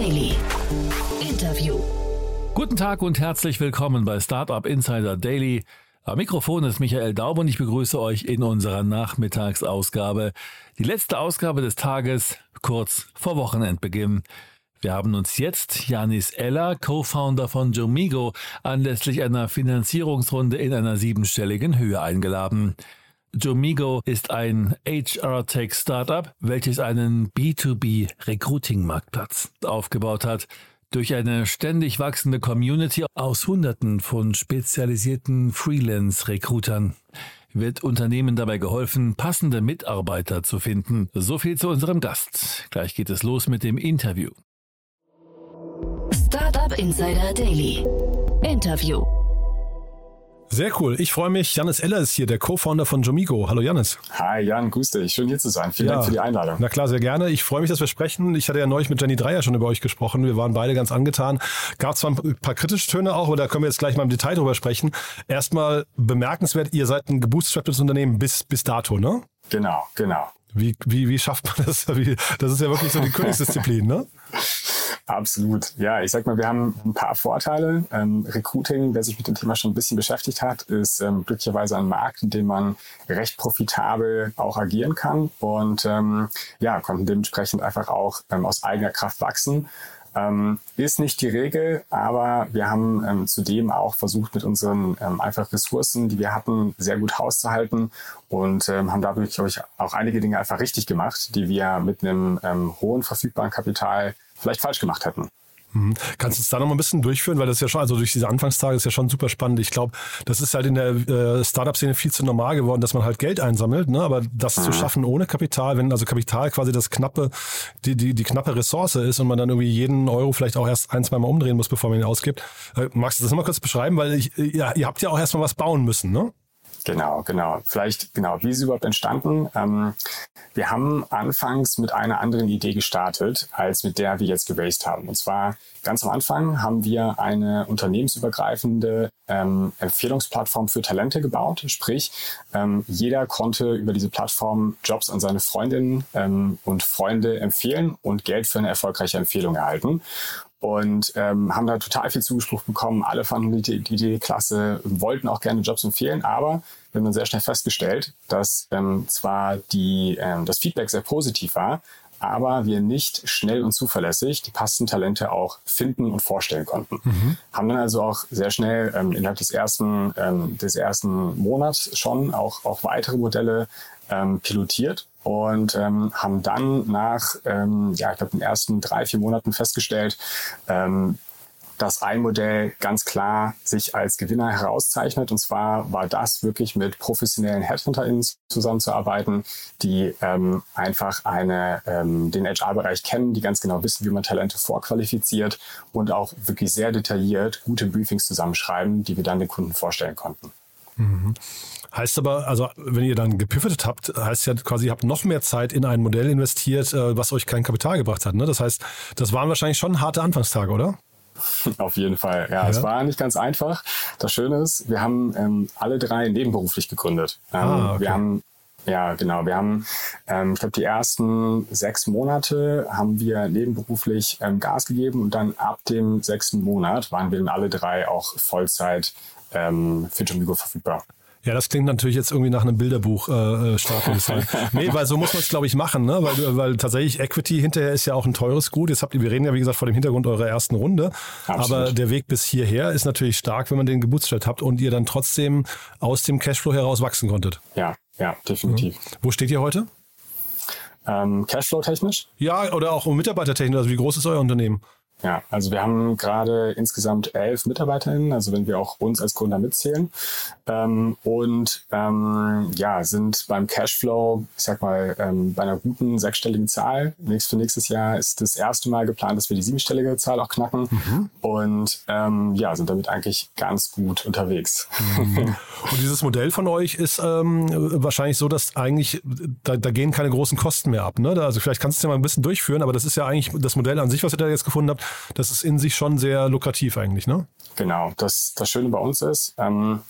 Daily. Interview. Guten Tag und herzlich willkommen bei Startup Insider Daily. Am Mikrofon ist Michael Daub und ich begrüße euch in unserer Nachmittagsausgabe. Die letzte Ausgabe des Tages kurz vor Wochenendbeginn. Wir haben uns jetzt Janis Eller, Co-Founder von Jomigo, anlässlich einer Finanzierungsrunde in einer siebenstelligen Höhe eingeladen. Jomigo ist ein HR-Tech-Startup, welches einen B2B-Recruiting-Marktplatz aufgebaut hat. Durch eine ständig wachsende Community aus Hunderten von spezialisierten Freelance-Recruitern wird Unternehmen dabei geholfen, passende Mitarbeiter zu finden. So viel zu unserem Gast. Gleich geht es los mit dem Interview. Startup Insider Daily. Interview. Sehr cool. Ich freue mich. Janis Eller ist hier, der Co-Founder von Jomigo. Hallo Janis. Hi Jan, grüß dich. Schön hier zu sein. Vielen ja. Dank für die Einladung. Na klar, sehr gerne. Ich freue mich, dass wir sprechen. Ich hatte ja neulich mit Jenny Dreier schon über euch gesprochen. Wir waren beide ganz angetan. Gab zwar ein paar kritische Töne auch, aber da können wir jetzt gleich mal im Detail drüber sprechen. Erstmal bemerkenswert, ihr seid ein gebootstrapptes Unternehmen bis, bis dato, ne? Genau, genau. Wie, wie, wie schafft man das? Das ist ja wirklich so die Königsdisziplin, ne? Absolut. Ja, ich sag mal, wir haben ein paar Vorteile. Ähm, Recruiting, wer sich mit dem Thema schon ein bisschen beschäftigt hat, ist ähm, glücklicherweise ein Markt, in dem man recht profitabel auch agieren kann und ähm, ja, konnten dementsprechend einfach auch ähm, aus eigener Kraft wachsen. Ähm, ist nicht die Regel, aber wir haben ähm, zudem auch versucht, mit unseren ähm, einfach Ressourcen, die wir hatten, sehr gut hauszuhalten und ähm, haben dadurch, glaube ich, auch einige Dinge einfach richtig gemacht, die wir mit einem ähm, hohen verfügbaren Kapital vielleicht falsch gemacht hätten. Mhm. Kannst du es da noch mal ein bisschen durchführen, weil das ist ja schon, also durch diese Anfangstage ist ja schon super spannend. Ich glaube, das ist halt in der äh, Startup-Szene viel zu normal geworden, dass man halt Geld einsammelt, ne? aber das mhm. zu schaffen ohne Kapital, wenn also Kapital quasi das knappe, die, die, die knappe Ressource ist und man dann irgendwie jeden Euro vielleicht auch erst ein, zwei Mal umdrehen muss, bevor man ihn ausgibt. Äh, magst du das nochmal kurz beschreiben? Weil ich, ja, ihr habt ja auch erstmal was bauen müssen, ne? Genau, genau. Vielleicht, genau, wie ist es überhaupt entstanden? Ähm, wir haben anfangs mit einer anderen Idee gestartet, als mit der wir jetzt geraced haben. Und zwar ganz am Anfang haben wir eine unternehmensübergreifende ähm, Empfehlungsplattform für Talente gebaut. Sprich, ähm, jeder konnte über diese Plattform Jobs an seine Freundinnen ähm, und Freunde empfehlen und Geld für eine erfolgreiche Empfehlung erhalten und ähm, haben da total viel Zuspruch bekommen. Alle fanden die, die Idee klasse, wollten auch gerne Jobs empfehlen, aber wir haben dann sehr schnell festgestellt, dass ähm, zwar die, ähm, das Feedback sehr positiv war, aber wir nicht schnell und zuverlässig die passenden Talente auch finden und vorstellen konnten. Mhm. Haben dann also auch sehr schnell ähm, innerhalb des ersten, ähm, des ersten Monats schon auch, auch weitere Modelle ähm, pilotiert und ähm, haben dann nach, ähm, ja, ich glaube, den ersten drei, vier Monaten festgestellt, ähm, dass ein Modell ganz klar sich als Gewinner herauszeichnet. Und zwar war das wirklich mit professionellen HeadhunterInnen zusammenzuarbeiten, die ähm, einfach eine, ähm, den HR-Bereich kennen, die ganz genau wissen, wie man Talente vorqualifiziert und auch wirklich sehr detailliert gute Briefings zusammenschreiben, die wir dann den Kunden vorstellen konnten. Mhm. Heißt aber, also wenn ihr dann gepivotet habt, heißt ja quasi, ihr habt noch mehr Zeit in ein Modell investiert, äh, was euch kein Kapital gebracht hat. Ne? Das heißt, das waren wahrscheinlich schon harte Anfangstage, oder? Auf jeden Fall. Ja, ja, es war nicht ganz einfach. Das Schöne ist, wir haben ähm, alle drei nebenberuflich gegründet. Ähm, ah, okay. Wir haben ja, genau. Wir haben, ähm, ich glaube, die ersten sechs Monate haben wir nebenberuflich ähm, Gas gegeben und dann ab dem sechsten Monat waren wir dann alle drei auch Vollzeit ähm, für Jomigo verfügbar. Ja, das klingt natürlich jetzt irgendwie nach einem Bilderbuch äh, äh Startdesign. nee, weil so muss man es, glaube ich, machen, ne? Weil, weil tatsächlich Equity hinterher ist ja auch ein teures Gut. Jetzt habt ihr, wir reden ja, wie gesagt, vor dem Hintergrund eurer ersten Runde. Absolut. Aber der Weg bis hierher ist natürlich stark, wenn man den gebootstrapped habt und ihr dann trotzdem aus dem Cashflow heraus wachsen konntet. Ja, ja, definitiv. Mhm. Wo steht ihr heute? Ähm, Cashflow-technisch? Ja, oder auch mitarbeitertechnisch. Also wie groß ist euer Unternehmen? Ja, also wir haben gerade insgesamt elf MitarbeiterInnen, also wenn wir auch uns als Gründer mitzählen. Ähm, und ähm, ja, sind beim Cashflow, ich sag mal, ähm, bei einer guten sechsstelligen Zahl. Nächst, für nächstes Jahr ist das erste Mal geplant, dass wir die siebenstellige Zahl auch knacken. Mhm. Und ähm, ja, sind damit eigentlich ganz gut unterwegs. Mhm. Und dieses Modell von euch ist ähm, wahrscheinlich so, dass eigentlich, da, da gehen keine großen Kosten mehr ab. Ne? Also vielleicht kannst du es ja mal ein bisschen durchführen, aber das ist ja eigentlich das Modell an sich, was ihr da jetzt gefunden habt das ist in sich schon sehr lukrativ eigentlich, ne? Genau. Das, das Schöne bei uns ist, ähm,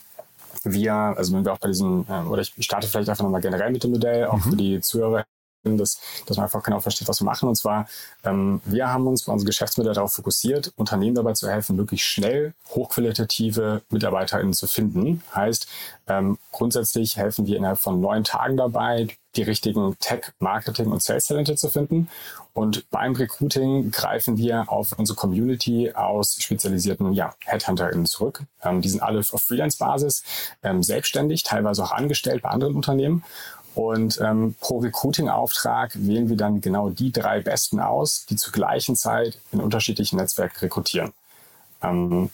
wir, also wenn wir auch bei diesem, äh, oder ich starte vielleicht einfach nochmal generell mit dem Modell, auch mhm. für die Zuhörer dass, dass man einfach genau versteht, was wir machen. Und zwar, ähm, wir haben uns bei unseren Geschäftsmodell darauf fokussiert, Unternehmen dabei zu helfen, möglichst schnell hochqualitative MitarbeiterInnen zu finden. Heißt, ähm, grundsätzlich helfen wir innerhalb von neun Tagen dabei, die richtigen Tech, Marketing und Sales-Talente zu finden. Und beim Recruiting greifen wir auf unsere Community aus spezialisierten ja, HeadhunterInnen zurück. Ähm, die sind alle auf Freelance-Basis, ähm, selbstständig, teilweise auch angestellt bei anderen Unternehmen. Und ähm, pro Recruiting-Auftrag wählen wir dann genau die drei Besten aus, die zur gleichen Zeit in unterschiedlichen Netzwerken rekrutieren. Ähm,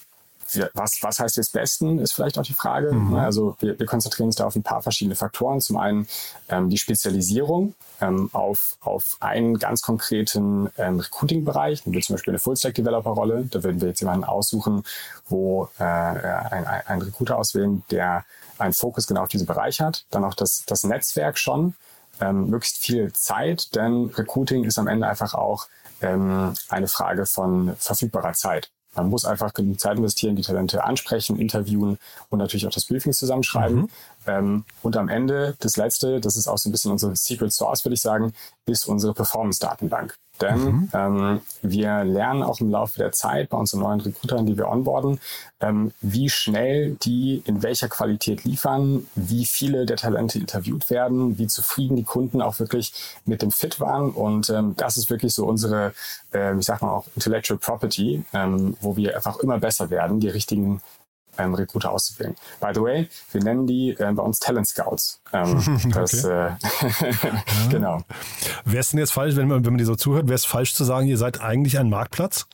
was, was heißt jetzt Besten, ist vielleicht auch die Frage. Mhm. Also wir, wir konzentrieren uns da auf ein paar verschiedene Faktoren. Zum einen ähm, die Spezialisierung ähm, auf, auf einen ganz konkreten ähm, Recruiting-Bereich, wie zum Beispiel eine Full-Stack-Developer-Rolle. Da würden wir jetzt jemanden aussuchen, wo äh, ein, ein Recruiter auswählen, der einen Fokus genau auf diesen Bereich hat. Dann auch das, das Netzwerk schon, ähm, möglichst viel Zeit, denn Recruiting ist am Ende einfach auch ähm, eine Frage von verfügbarer Zeit. Man muss einfach genug Zeit investieren, die Talente ansprechen, interviewen und natürlich auch das Briefing zusammenschreiben. Mhm. Ähm, und am Ende, das Letzte, das ist auch so ein bisschen unsere Secret Source, würde ich sagen, ist unsere Performance-Datenbank. Denn mhm. ähm, wir lernen auch im Laufe der Zeit bei unseren neuen Recruitern, die wir onboarden, ähm, wie schnell die in welcher Qualität liefern, wie viele der Talente interviewt werden, wie zufrieden die Kunden auch wirklich mit dem Fit waren. Und ähm, das ist wirklich so unsere, äh, ich sag mal auch Intellectual Property, ähm, wo wir einfach immer besser werden, die richtigen ähm, Recruiter auszuwählen. By the way, wir nennen die äh, bei uns Talent Scouts. Ähm, das, äh, genau. Wäre es denn jetzt falsch, wenn man, wenn man dir so zuhört, wäre es falsch zu sagen, ihr seid eigentlich ein Marktplatz?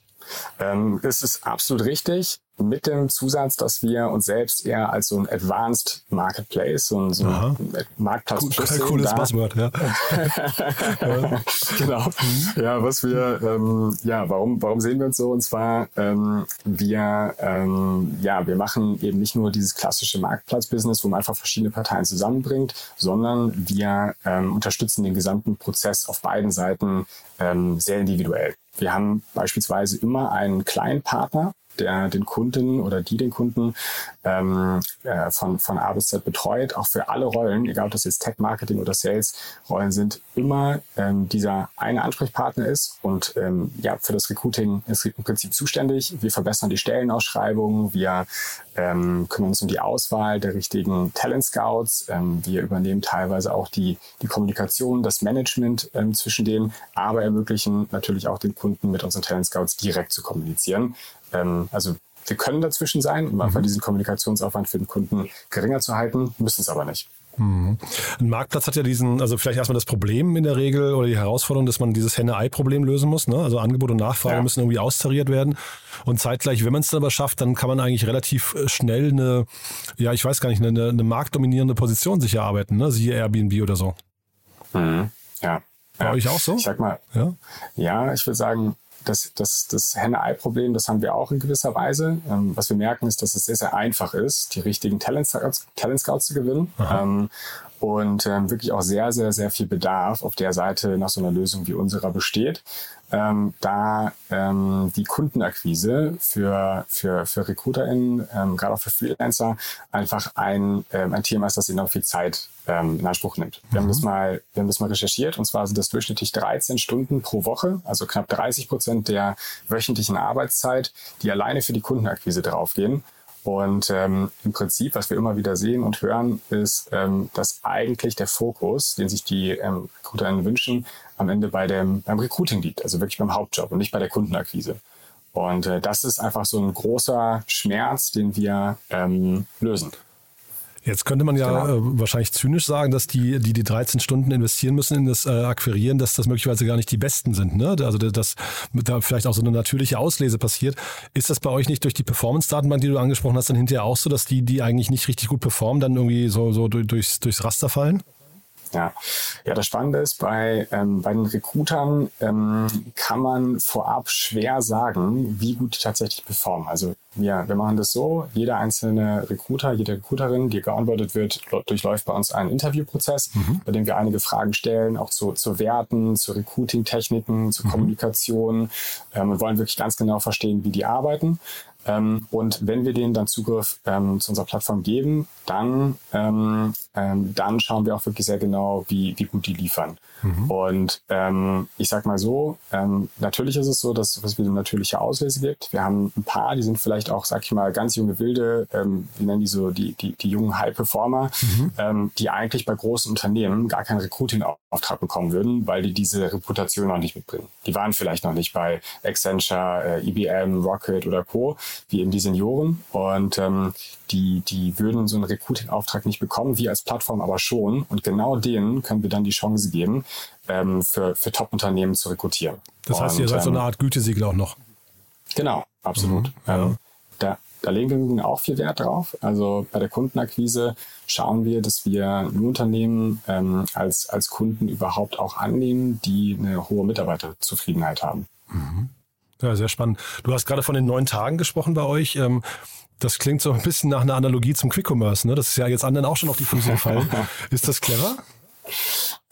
Ähm, es ist absolut richtig mit dem Zusatz, dass wir uns selbst eher als so ein Advanced Marketplace, so ein, so ein Marktplatz cool, plus cooles da. Buzzword, ja. genau. Mhm. Ja, was wir, ähm, ja, warum, warum sehen wir uns so? Und zwar, ähm, wir, ähm, ja, wir machen eben nicht nur dieses klassische Marktplatz-Business, wo man einfach verschiedene Parteien zusammenbringt, sondern wir ähm, unterstützen den gesamten Prozess auf beiden Seiten ähm, sehr individuell. Wir haben beispielsweise immer einen kleinen Partner, der den Kunden oder die den Kunden ähm, äh, von, von A bis Z betreut, auch für alle Rollen, egal ob das jetzt Tech, Marketing oder Sales Rollen sind, immer ähm, dieser eine Ansprechpartner ist und ähm, ja, für das Recruiting ist im Prinzip zuständig. Wir verbessern die Stellenausschreibungen, wir ähm, kümmern uns um die Auswahl der richtigen Talent Scouts, ähm, wir übernehmen teilweise auch die, die Kommunikation, das Management ähm, zwischen denen, aber ermöglichen natürlich auch den Kunden mit unseren Talent Scouts direkt zu kommunizieren ähm, also wir können dazwischen sein, um einfach mhm. diesen Kommunikationsaufwand für den Kunden geringer zu halten, müssen es aber nicht. Mhm. Ein Marktplatz hat ja diesen, also vielleicht erstmal das Problem in der Regel oder die Herausforderung, dass man dieses Henne-Ei-Problem lösen muss. Ne? Also Angebot und Nachfrage ja. müssen irgendwie austariert werden. Und zeitgleich, wenn man es dann aber schafft, dann kann man eigentlich relativ äh, schnell eine, ja, ich weiß gar nicht, eine, eine marktdominierende Position sich erarbeiten, ne? siehe Airbnb oder so. Mhm. Ja. Bei ja. euch auch so? Ich sag mal, ja, ja ich würde sagen, das, das, das Henne-Ei-Problem, das haben wir auch in gewisser Weise. Ähm, was wir merken, ist, dass es sehr, sehr einfach ist, die richtigen Talent Scouts, Talent Scouts zu gewinnen. Ähm, und ähm, wirklich auch sehr, sehr, sehr viel Bedarf auf der Seite nach so einer Lösung wie unserer besteht. Ähm, da ähm, die Kundenakquise für, für, für RecruiterInnen, ähm, gerade auch für Freelancer, einfach ein, ähm, ein Thema ist, das enorm viel Zeit ähm, in Anspruch nimmt. Wir, mhm. haben das mal, wir haben das mal recherchiert und zwar sind das durchschnittlich 13 Stunden pro Woche, also knapp 30 Prozent der wöchentlichen Arbeitszeit, die alleine für die Kundenakquise draufgehen. Und ähm, im Prinzip, was wir immer wieder sehen und hören, ist, ähm, dass eigentlich der Fokus, den sich die ähm, Recruiterinnen wünschen, am Ende bei dem, beim Recruiting liegt, also wirklich beim Hauptjob und nicht bei der Kundenakquise. Und äh, das ist einfach so ein großer Schmerz, den wir ähm, lösen. Jetzt könnte man ja genau. äh, wahrscheinlich zynisch sagen, dass die, die die 13 Stunden investieren müssen in das äh, Akquirieren, dass das möglicherweise gar nicht die besten sind. Ne? Also dass da vielleicht auch so eine natürliche Auslese passiert. Ist das bei euch nicht durch die Performance-Datenbank, die du angesprochen hast, dann hinterher auch so, dass die, die eigentlich nicht richtig gut performen, dann irgendwie so, so durchs, durchs Raster fallen? Ja, ja das Spannende ist, bei, ähm, bei den Recruitern ähm, kann man vorab schwer sagen, wie gut die tatsächlich performen. Also wir, wir machen das so, jeder einzelne Recruiter, jede Recruiterin, die geonboardet wird, durchläuft bei uns einen Interviewprozess, mhm. bei dem wir einige Fragen stellen, auch zu, zu Werten, zu Recruiting-Techniken, zur mhm. Kommunikation ähm, und wollen wirklich ganz genau verstehen, wie die arbeiten. Ähm, und wenn wir denen dann Zugriff ähm, zu unserer Plattform geben, dann, ähm, ähm, dann schauen wir auch wirklich sehr genau, wie, wie gut die liefern. Mhm. Und ähm, ich sag mal so, ähm, natürlich ist es so, dass es wieder natürliche Auslese gibt. Wir haben ein paar, die sind vielleicht auch, sag ich mal, ganz junge Wilde, ähm, wir nennen die so die, die, die jungen High-Performer, mhm. ähm, die eigentlich bei großen Unternehmen gar keinen Recruiting-Auftrag bekommen würden, weil die diese Reputation noch nicht mitbringen. Die waren vielleicht noch nicht bei Accenture, äh, IBM, Rocket oder Co., wie eben die Senioren. Und ähm, die, die würden so einen Recruiting-Auftrag nicht bekommen, wir als Plattform aber schon. Und genau denen können wir dann die Chance geben, ähm, für, für Top-Unternehmen zu rekrutieren. Das heißt, ihr seid ähm, so eine Art Gütesiegel auch noch. Genau, absolut. Mhm, ja. ähm, da, da legen wir auch viel Wert drauf. Also bei der Kundenakquise schauen wir, dass wir nur Unternehmen ähm, als, als Kunden überhaupt auch annehmen, die eine hohe Mitarbeiterzufriedenheit haben. Mhm. Ja, sehr spannend. Du hast gerade von den neun Tagen gesprochen bei euch. Ähm, das klingt so ein bisschen nach einer Analogie zum Quick Commerce. Ne? Das ist ja jetzt anderen auch schon auf die Füße gefallen. ist das clever?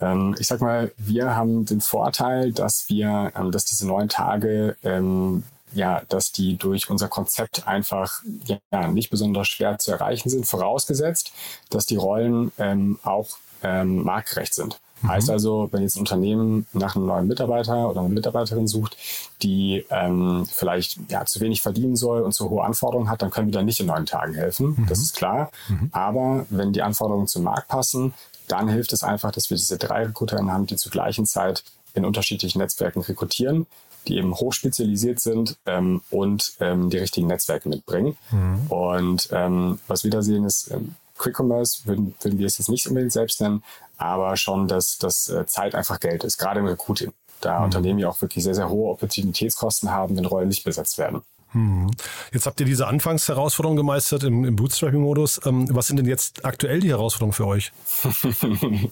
Ähm, ich sag mal, wir haben den Vorteil, dass wir, ähm, dass diese neun Tage ähm, ja, dass die durch unser Konzept einfach ja, nicht besonders schwer zu erreichen sind, vorausgesetzt, dass die Rollen ähm, auch ähm, marktgerecht sind. Mhm. Heißt also, wenn jetzt ein Unternehmen nach einem neuen Mitarbeiter oder einer Mitarbeiterin sucht, die ähm, vielleicht ja, zu wenig verdienen soll und zu hohe Anforderungen hat, dann können wir da nicht in neun Tagen helfen. Mhm. Das ist klar. Mhm. Aber wenn die Anforderungen zum Markt passen, dann hilft es einfach, dass wir diese drei Rekruterinnen haben, die zur gleichen Zeit in unterschiedlichen Netzwerken rekrutieren, die eben hochspezialisiert sind ähm, und ähm, die richtigen Netzwerke mitbringen. Mhm. Und ähm, was wir da sehen ist, ähm, Quick Commerce würden, würden wir es jetzt nicht unbedingt selbst nennen, aber schon, dass, dass äh, Zeit einfach Geld ist, gerade im Recruiting. Da mhm. Unternehmen ja auch wirklich sehr, sehr hohe Opportunitätskosten haben, wenn Rollen nicht besetzt werden. Mhm. Jetzt habt ihr diese Anfangsherausforderung gemeistert im, im Bootstrapping-Modus. Ähm, was sind denn jetzt aktuell die Herausforderungen für euch?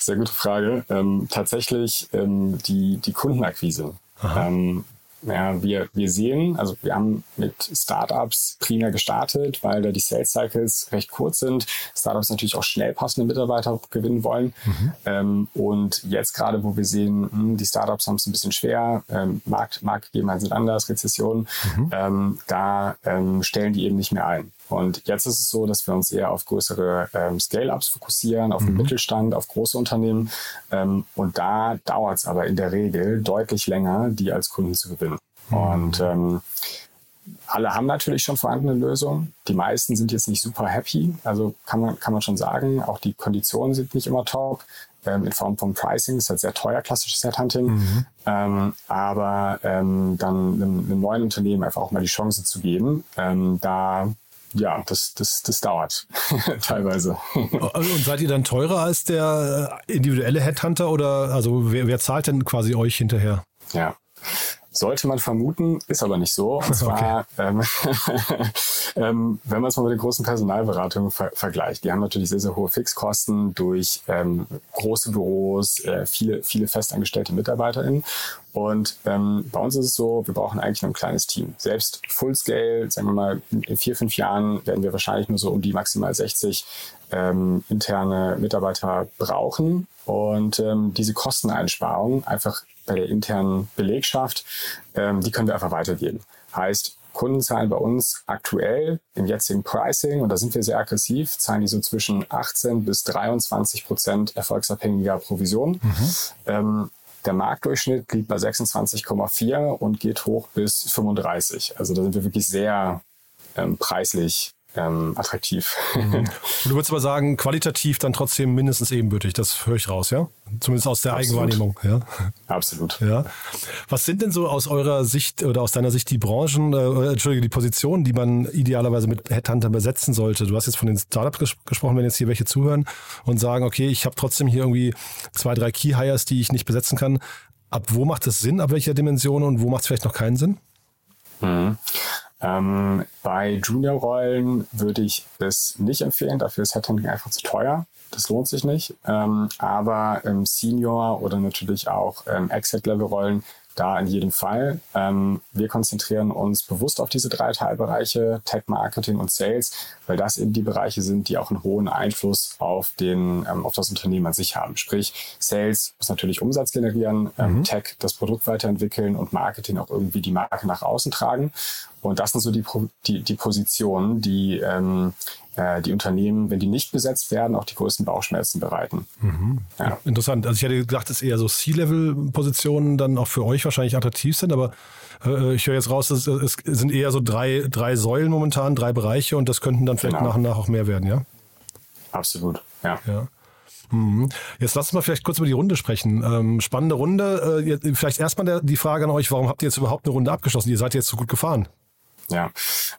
Sehr gute Frage. Ähm, tatsächlich ähm, die, die Kundenakquise. Ähm, ja, wir, wir sehen, also wir haben mit Startups primär gestartet, weil da die Sales Cycles recht kurz sind. Startups natürlich auch schnell passende Mitarbeiter gewinnen wollen. Mhm. Ähm, und jetzt gerade, wo wir sehen, mh, hm, die Startups haben es ein bisschen schwer, ähm, Markt, Marktgegebenheiten sind anders, Rezession, mhm. ähm, da ähm, stellen die eben nicht mehr ein. Und jetzt ist es so, dass wir uns eher auf größere ähm, Scale-Ups fokussieren, auf mhm. den Mittelstand, auf große Unternehmen. Ähm, und da dauert es aber in der Regel deutlich länger, die als Kunden zu gewinnen. Mhm. Und ähm, alle haben natürlich schon vorhandene Lösungen. Die meisten sind jetzt nicht super happy. Also kann man, kann man schon sagen, auch die Konditionen sind nicht immer top. Ähm, in Form von Pricing, ist halt sehr teuer, klassisches Headhunting. Mhm. Ähm, aber ähm, dann einem, einem, neuen Unternehmen einfach auch mal die Chance zu geben, ähm, da ja, das, das, das dauert teilweise. Und seid ihr dann teurer als der äh, individuelle Headhunter oder also wer, wer zahlt denn quasi euch hinterher? Ja. Sollte man vermuten, ist aber nicht so. Und zwar, okay. ähm, ähm, wenn man es mal mit den großen Personalberatungen ver vergleicht, die haben natürlich sehr, sehr hohe Fixkosten durch ähm, große Büros, äh, viele, viele festangestellte MitarbeiterInnen. Und ähm, bei uns ist es so, wir brauchen eigentlich nur ein kleines Team. Selbst Fullscale, sagen wir mal, in vier, fünf Jahren werden wir wahrscheinlich nur so um die maximal 60 ähm, interne Mitarbeiter brauchen. Und ähm, diese Kosteneinsparung einfach bei der internen Belegschaft, ähm, die können wir einfach weitergeben. Heißt, Kunden zahlen bei uns aktuell im jetzigen Pricing, und da sind wir sehr aggressiv, zahlen die so zwischen 18 bis 23 Prozent erfolgsabhängiger Provision. Mhm. Ähm, der Marktdurchschnitt liegt bei 26,4 und geht hoch bis 35. Also da sind wir wirklich sehr ähm, preislich ähm, attraktiv. Mhm. Und du würdest aber sagen, qualitativ dann trotzdem mindestens ebenbürtig. Das höre ich raus, ja? Zumindest aus der Absolut. Eigenwahrnehmung. Ja? Absolut. Ja. Was sind denn so aus eurer Sicht oder aus deiner Sicht die Branchen, äh, Entschuldige, die Positionen, die man idealerweise mit Headhunter besetzen sollte? Du hast jetzt von den Startups ges gesprochen, wenn jetzt hier welche zuhören und sagen, okay, ich habe trotzdem hier irgendwie zwei, drei Key Hires, die ich nicht besetzen kann. Ab wo macht es Sinn, ab welcher Dimension und wo macht es vielleicht noch keinen Sinn? Mhm. Ähm, bei Junior-Rollen würde ich es nicht empfehlen, dafür ist Headhunting einfach zu teuer. Das lohnt sich nicht. Ähm, aber ähm, Senior oder natürlich auch ähm, Exit-Level-Rollen da in jedem Fall. Ähm, wir konzentrieren uns bewusst auf diese drei Teilbereiche, Tech, Marketing und Sales, weil das eben die Bereiche sind, die auch einen hohen Einfluss auf, den, ähm, auf das Unternehmen an sich haben. Sprich, Sales muss natürlich Umsatz generieren, ähm, mhm. Tech das Produkt weiterentwickeln und Marketing auch irgendwie die Marke nach außen tragen. Und das sind so die, die, die Positionen, die ähm, äh, die Unternehmen, wenn die nicht besetzt werden, auch die größten Bauchschmerzen bereiten. Mhm. Ja. Interessant. Also ich hätte gedacht, dass eher so C-Level-Positionen dann auch für euch wahrscheinlich attraktiv sind, aber äh, ich höre jetzt raus, es, es sind eher so drei, drei Säulen momentan, drei Bereiche und das könnten dann vielleicht genau. nach und nach auch mehr werden, ja? Absolut, ja. ja. Mhm. Jetzt lass uns mal vielleicht kurz über die Runde sprechen. Ähm, spannende Runde. Äh, vielleicht erstmal die Frage an euch, warum habt ihr jetzt überhaupt eine Runde abgeschlossen? Ihr seid jetzt so gut gefahren. Ja,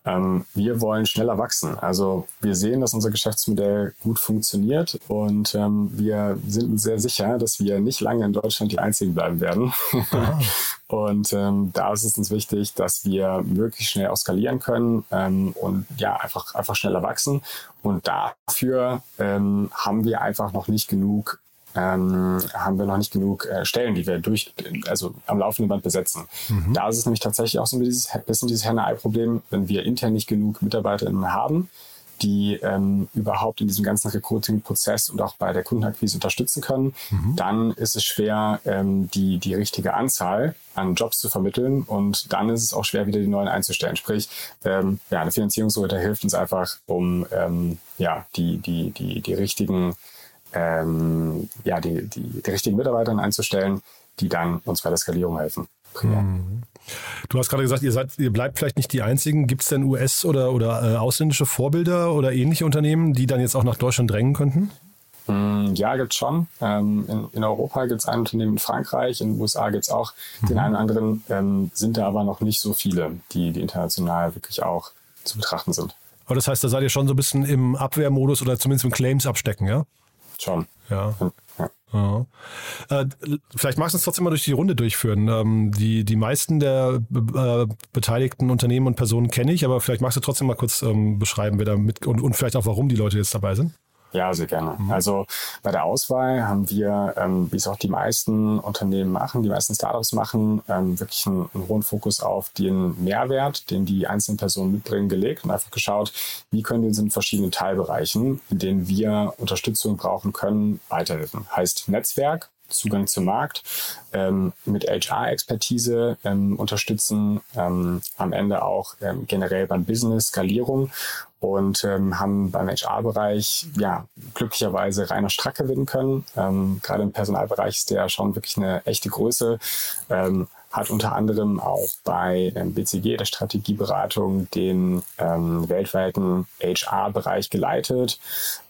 ähm, wir wollen schneller wachsen. Also wir sehen, dass unser Geschäftsmodell gut funktioniert und ähm, wir sind uns sehr sicher, dass wir nicht lange in Deutschland die Einzigen bleiben werden. und ähm, da ist es uns wichtig, dass wir möglichst schnell auch skalieren können ähm, und ja, einfach, einfach schneller wachsen. Und dafür ähm, haben wir einfach noch nicht genug ähm, haben wir noch nicht genug äh, Stellen, die wir durch, also am laufenden Band besetzen. Mhm. Da ist es nämlich tatsächlich auch so ein bisschen dieses, Henne-Ei-Problem, wenn wir intern nicht genug MitarbeiterInnen haben, die ähm, überhaupt in diesem ganzen Recruiting-Prozess und auch bei der Kundenakquise unterstützen können, mhm. dann ist es schwer, ähm, die, die richtige Anzahl an Jobs zu vermitteln und dann ist es auch schwer, wieder die neuen einzustellen. Sprich, ähm, ja, eine Finanzierungsrate hilft uns einfach, um ähm, ja, die, die, die, die richtigen ähm, ja, die, die, die richtigen Mitarbeiter einzustellen, die dann uns bei der Skalierung helfen. Mhm. Du hast gerade gesagt, ihr seid, ihr bleibt vielleicht nicht die einzigen. Gibt es denn US- oder, oder äh, ausländische Vorbilder oder ähnliche Unternehmen, die dann jetzt auch nach Deutschland drängen könnten? Mm, ja, gibt es schon. Ähm, in, in, Europa gibt es ein Unternehmen in Frankreich, in den USA gibt es auch mhm. den einen oder anderen, ähm, sind da aber noch nicht so viele, die, die international wirklich auch zu betrachten sind. Aber das heißt, da seid ihr schon so ein bisschen im Abwehrmodus oder zumindest im Claims abstecken, ja? Schon. Ja. ja. ja. Äh, vielleicht magst du uns trotzdem mal durch die Runde durchführen. Ähm, die, die meisten der äh, beteiligten Unternehmen und Personen kenne ich, aber vielleicht magst du trotzdem mal kurz ähm, beschreiben, wer da mit und, und vielleicht auch, warum die Leute jetzt dabei sind. Ja, sehr gerne. Mhm. Also bei der Auswahl haben wir, ähm, wie es auch die meisten Unternehmen machen, die meisten Startups machen, ähm, wirklich einen, einen, hohen Fokus auf den Mehrwert, den die einzelnen Personen mitbringen, gelegt und einfach geschaut, wie können wir uns in verschiedenen Teilbereichen, in denen wir Unterstützung brauchen können, weiterhelfen. Heißt Netzwerk, Zugang zum Markt, ähm, mit HR-Expertise ähm, unterstützen, ähm, am Ende auch ähm, generell beim Business Skalierung und ähm, haben beim HR-Bereich ja glücklicherweise Rainer Strack gewinnen können. Ähm, gerade im Personalbereich ist der schon wirklich eine echte Größe. Ähm, hat unter anderem auch bei ähm, BCG, der Strategieberatung, den ähm, weltweiten HR-Bereich geleitet,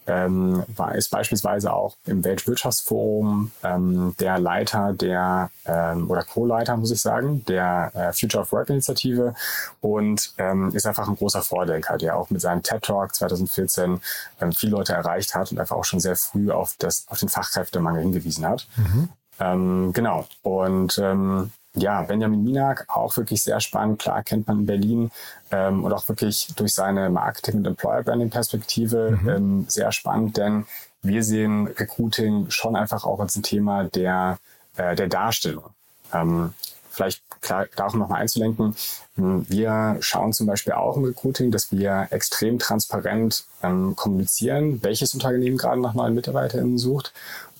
ähm, war, ist beispielsweise auch im Weltwirtschaftsforum ähm, der Leiter der ähm, oder Co-Leiter, muss ich sagen, der äh, Future of Work Initiative und ähm, ist einfach ein großer Vordenker, der auch mit seinem TED Talk 2014 ähm, viele Leute erreicht hat und einfach auch schon sehr früh auf, das, auf den Fachkräftemangel hingewiesen hat. Mhm. Ähm, genau. Und ähm, ja, Benjamin Minak, auch wirklich sehr spannend. Klar kennt man in Berlin ähm, und auch wirklich durch seine Marketing- und Employer-Branding-Perspektive mhm. ähm, sehr spannend, denn wir sehen Recruiting schon einfach auch als ein Thema der, äh, der Darstellung. Ähm, vielleicht klar, da auch nochmal einzulenken. Hm, wir schauen zum Beispiel auch im Recruiting, dass wir extrem transparent ähm, kommunizieren, welches Unternehmen gerade nach neuen MitarbeiterInnen sucht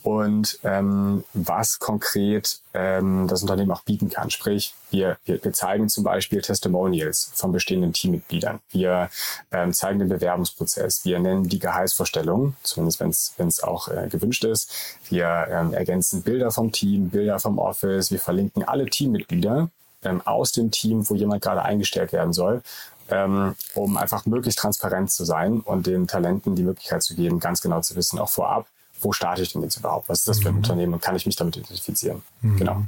und ähm, was konkret ähm, das Unternehmen auch bieten kann. Sprich, wir, wir, wir zeigen zum Beispiel Testimonials von bestehenden Teammitgliedern. Wir ähm, zeigen den Bewerbungsprozess. Wir nennen die Gehaltsvorstellung, zumindest wenn es auch äh, gewünscht ist. Wir ähm, ergänzen Bilder vom Team, Bilder vom Office. Wir verlinken alle Teammitglieder ähm, aus dem Team, wo jemand gerade eingestellt werden soll ähm, um einfach möglichst transparent zu sein und den Talenten die Möglichkeit zu geben, ganz genau zu wissen, auch vorab, wo starte ich denn jetzt überhaupt? Was ist das für ein mhm. Unternehmen und kann ich mich damit identifizieren? Mhm. Genau.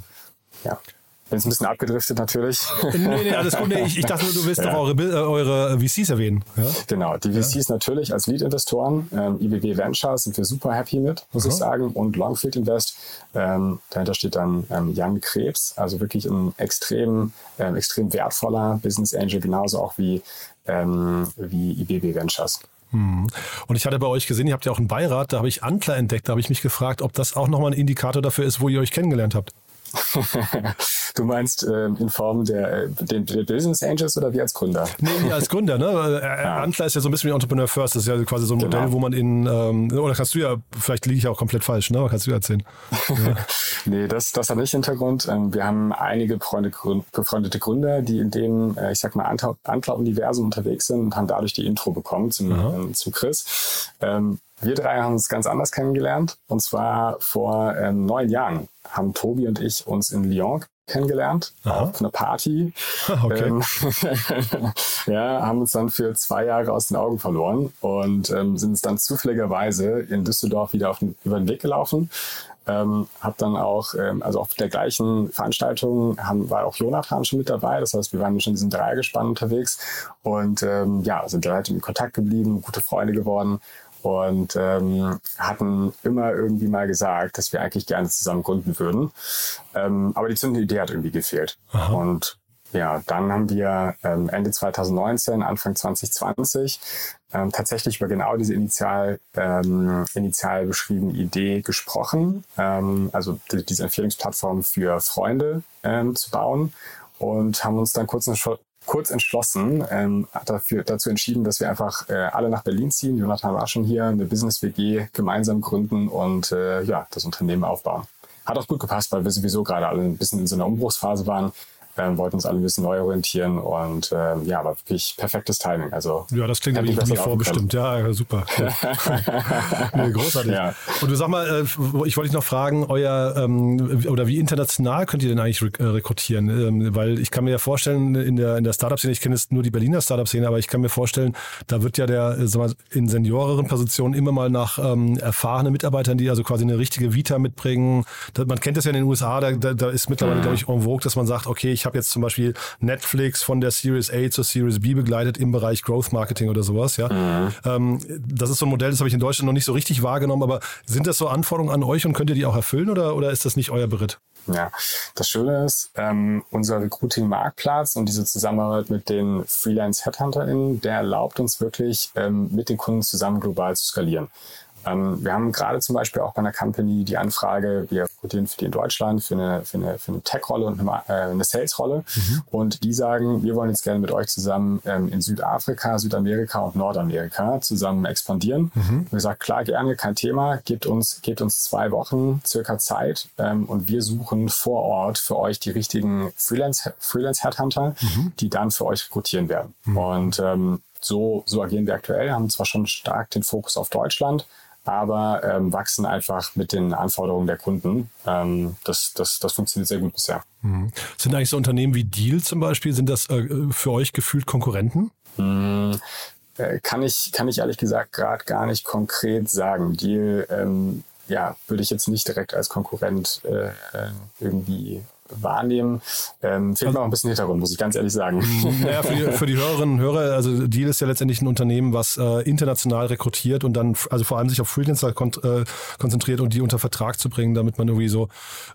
Ja. Bin jetzt ein bisschen abgedriftet natürlich. Nee, nee, alles gut. Nee, ich, ich dachte nur, du willst ja. doch eure, äh, eure VCs erwähnen. Ja? Genau, die VCs ja. natürlich als Lead-Investoren. Ähm, IBW Ventures sind wir super happy mit, muss Aha. ich sagen. Und Longfield Invest. Ähm, dahinter steht dann ähm, Jan Krebs, also wirklich ein extrem, ähm, extrem wertvoller Business Angel, genauso auch wie, ähm, wie IBW Ventures. Hm. Und ich hatte bei euch gesehen, ihr habt ja auch einen Beirat, da habe ich Antler entdeckt, da habe ich mich gefragt, ob das auch nochmal ein Indikator dafür ist, wo ihr euch kennengelernt habt. du meinst ähm, in Form der, äh, den, der Business Angels oder wie als Gründer? Nee, als Gründer, ne? Äh, ja. Antler ist ja so ein bisschen wie Entrepreneur First. Das ist ja quasi so ein Modell, genau. wo man in, ähm, oder kannst du ja, vielleicht liege ich auch komplett falsch, ne? Kannst du erzählen. Ja. nee, das, das hat nicht Hintergrund. Ähm, wir haben einige befreundete Gründer, die in dem, äh, ich sag mal, Antler-Universum unterwegs sind und haben dadurch die Intro bekommen zum, ähm, zum Chris. Ähm, wir drei haben uns ganz anders kennengelernt. Und zwar vor ähm, neun Jahren haben Tobi und ich uns in Lyon kennengelernt Aha. auf einer Party. Okay. Ähm, ja, haben uns dann für zwei Jahre aus den Augen verloren und ähm, sind uns dann zufälligerweise in Düsseldorf wieder auf den, über den Weg gelaufen. Ähm, hab dann auch, ähm, also auf der gleichen Veranstaltung haben, war auch Jonathan schon mit dabei. Das heißt, wir waren schon in diesem Dreiergespann unterwegs und ähm, ja, sind halt in Kontakt geblieben, gute Freunde geworden und ähm, hatten immer irgendwie mal gesagt, dass wir eigentlich gerne zusammen gründen würden. Ähm, aber die zündende Idee hat irgendwie gefehlt. Aha. Und ja, dann haben wir ähm, Ende 2019, Anfang 2020 ähm, tatsächlich über genau diese initial, ähm, initial beschriebene Idee gesprochen, ähm, also die, diese Empfehlungsplattform für Freunde ähm, zu bauen und haben uns dann kurz, kurz entschlossen, ähm, dafür, dazu entschieden, dass wir einfach äh, alle nach Berlin ziehen. Jonathan war schon hier, eine Business-WG gemeinsam gründen und äh, ja, das Unternehmen aufbauen. Hat auch gut gepasst, weil wir sowieso gerade alle ein bisschen in so einer Umbruchsphase waren ähm, wollten uns alle ein bisschen neu orientieren und ähm, ja, war wirklich perfektes Timing. Also ja, das klingt nicht wie vorbestimmt. Ja, super. nee, großartig. Ja. Und du sag mal, äh, ich wollte dich noch fragen, euer ähm, oder wie international könnt ihr denn eigentlich äh, rekrutieren? Ähm, weil ich kann mir ja vorstellen, in der in der Startup-Szene, ich kenne jetzt nur die Berliner Startup-Szene, aber ich kann mir vorstellen, da wird ja der, äh, sag mal, in senioreren Positionen immer mal nach ähm, erfahrenen Mitarbeitern, die also quasi eine richtige Vita mitbringen. Man kennt das ja in den USA, da, da, da ist mittlerweile, mhm. glaube ich, en vogue, dass man sagt, okay, ich habe jetzt zum Beispiel Netflix von der Series A zur Series B begleitet im Bereich Growth Marketing oder sowas. Ja, mhm. ähm, das ist so ein Modell, das habe ich in Deutschland noch nicht so richtig wahrgenommen. Aber sind das so Anforderungen an euch und könnt ihr die auch erfüllen oder, oder ist das nicht euer Beritt? Ja, das Schöne ist, ähm, unser Recruiting-Marktplatz und diese Zusammenarbeit mit den Freelance-HeadhunterInnen, der erlaubt uns wirklich, ähm, mit den Kunden zusammen global zu skalieren. Ähm, wir haben gerade zum Beispiel auch bei einer Company die Anfrage, wir rekrutieren für die in Deutschland für eine, für eine, für eine Tech-Rolle und eine, äh, eine Sales-Rolle. Mhm. Und die sagen, wir wollen jetzt gerne mit euch zusammen ähm, in Südafrika, Südamerika und Nordamerika zusammen expandieren. Mhm. Wir sagen, klar, gerne, kein Thema, gebt uns, gebt uns zwei Wochen circa Zeit ähm, und wir suchen vor Ort für euch die richtigen Freelance, Freelance mhm. die dann für euch rekrutieren werden. Mhm. Und ähm, so, so agieren wir aktuell, haben zwar schon stark den Fokus auf Deutschland, aber ähm, wachsen einfach mit den Anforderungen der Kunden. Ähm, das, das, das funktioniert sehr gut bisher. Mhm. Sind eigentlich so Unternehmen wie Deal zum Beispiel, sind das äh, für euch gefühlt Konkurrenten? Mhm. kann ich, kann ich ehrlich gesagt gerade gar nicht konkret sagen. Deal, ähm, ja, würde ich jetzt nicht direkt als Konkurrent äh, äh irgendwie wahrnehmen. Ähm, fehlt also, mir auch ein bisschen Hintergrund, muss ich ganz ehrlich sagen. Naja, für die, für die Hörerinnen und Hörer, also Deal ist ja letztendlich ein Unternehmen, was äh, international rekrutiert und dann, also vor allem sich auf Freelancer kon äh, konzentriert und die unter Vertrag zu bringen, damit man irgendwie so,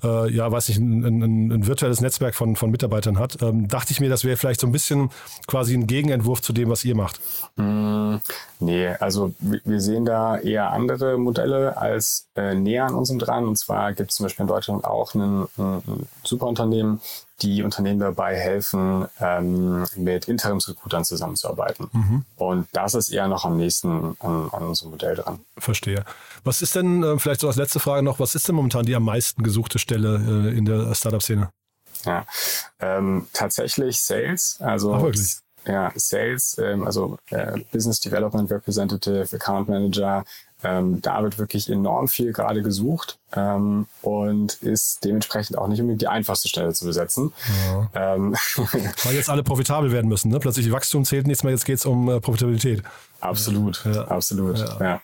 äh, ja, weiß nicht, ein, ein, ein virtuelles Netzwerk von, von Mitarbeitern hat. Ähm, dachte ich mir, das wäre vielleicht so ein bisschen quasi ein Gegenentwurf zu dem, was ihr macht. Mm, nee, also wir sehen da eher andere Modelle als äh, näher an unserem dran. Und zwar gibt es zum Beispiel in Deutschland auch einen, einen super Unternehmen, die Unternehmen dabei helfen, ähm, mit Interimsrekrutern zusammenzuarbeiten. Mhm. Und das ist eher noch am nächsten an, an unserem Modell dran. Verstehe. Was ist denn, äh, vielleicht so als letzte Frage noch, was ist denn momentan die am meisten gesuchte Stelle äh, in der Startup-Szene? Ja, ähm, tatsächlich Sales. Also Ach, wirklich? Ja, Sales, ähm, also äh, Business Development Representative, Account Manager, ähm, da wird wirklich enorm viel gerade gesucht ähm, und ist dementsprechend auch nicht unbedingt die einfachste Stelle zu besetzen. Ja. Ähm. Weil jetzt alle profitabel werden müssen. Ne? Plötzlich Wachstum zählt nichts mehr, jetzt geht es um äh, Profitabilität. Absolut, ja. absolut. Ja.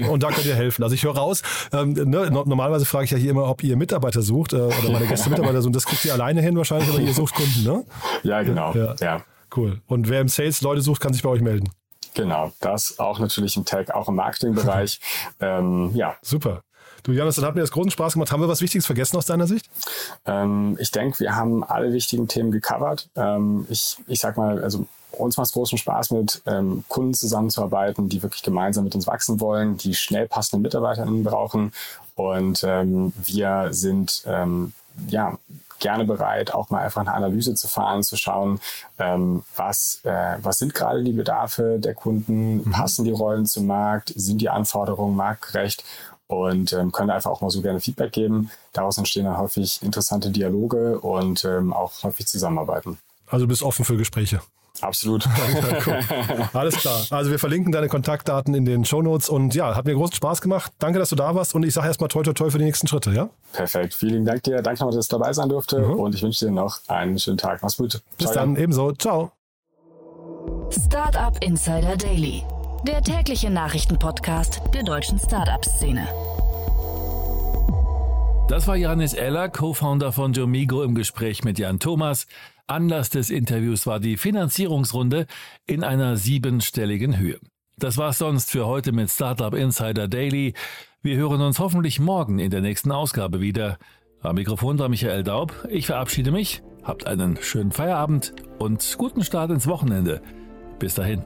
ja. Und da könnt ihr helfen. Also ich höre raus, ähm, ne, normalerweise frage ich ja hier immer, ob ihr Mitarbeiter sucht äh, oder meine Gäste Mitarbeiter suchen. Das kriegt ihr alleine hin wahrscheinlich, aber ihr sucht Kunden, ne? Ja, genau. ja. Cool. Und wer im Sales Leute sucht, kann sich bei euch melden. Genau, das auch natürlich im Tech, auch im Marketingbereich. ähm, ja. Super. Du, Janis, das hat mir jetzt großen Spaß gemacht. Haben wir was Wichtiges vergessen aus deiner Sicht? Ähm, ich denke, wir haben alle wichtigen Themen gecovert. Ähm, ich, ich sag mal, also uns macht es großen Spaß, mit ähm, Kunden zusammenzuarbeiten, die wirklich gemeinsam mit uns wachsen wollen, die schnell passende MitarbeiterInnen brauchen. Und ähm, wir sind ähm, ja, gerne bereit, auch mal einfach eine Analyse zu fahren, zu schauen, ähm, was, äh, was sind gerade die Bedarfe der Kunden, mhm. passen die Rollen zum Markt, sind die Anforderungen marktgerecht und ähm, können einfach auch mal so gerne Feedback geben. Daraus entstehen dann häufig interessante Dialoge und ähm, auch häufig Zusammenarbeiten. Also bist offen für Gespräche. Absolut. Alles klar. Also wir verlinken deine Kontaktdaten in den Shownotes und ja, hat mir großen Spaß gemacht. Danke, dass du da warst und ich sage erstmal toi toi toi für die nächsten Schritte, ja? Perfekt. Vielen Dank dir. Danke nochmal, dass ich dabei sein durfte mhm. und ich wünsche dir noch einen schönen Tag. Mach's gut. Bis Ciao, dann, ja. ebenso. Ciao. Startup Insider Daily, der tägliche Nachrichtenpodcast der deutschen Startup-Szene. Das war Janis Eller, Co-Founder von Jomigo im Gespräch mit Jan Thomas. Anlass des Interviews war die Finanzierungsrunde in einer siebenstelligen Höhe. Das war's sonst für heute mit Startup Insider Daily. Wir hören uns hoffentlich morgen in der nächsten Ausgabe wieder. Am Mikrofon war Michael Daub. Ich verabschiede mich. Habt einen schönen Feierabend und guten Start ins Wochenende. Bis dahin.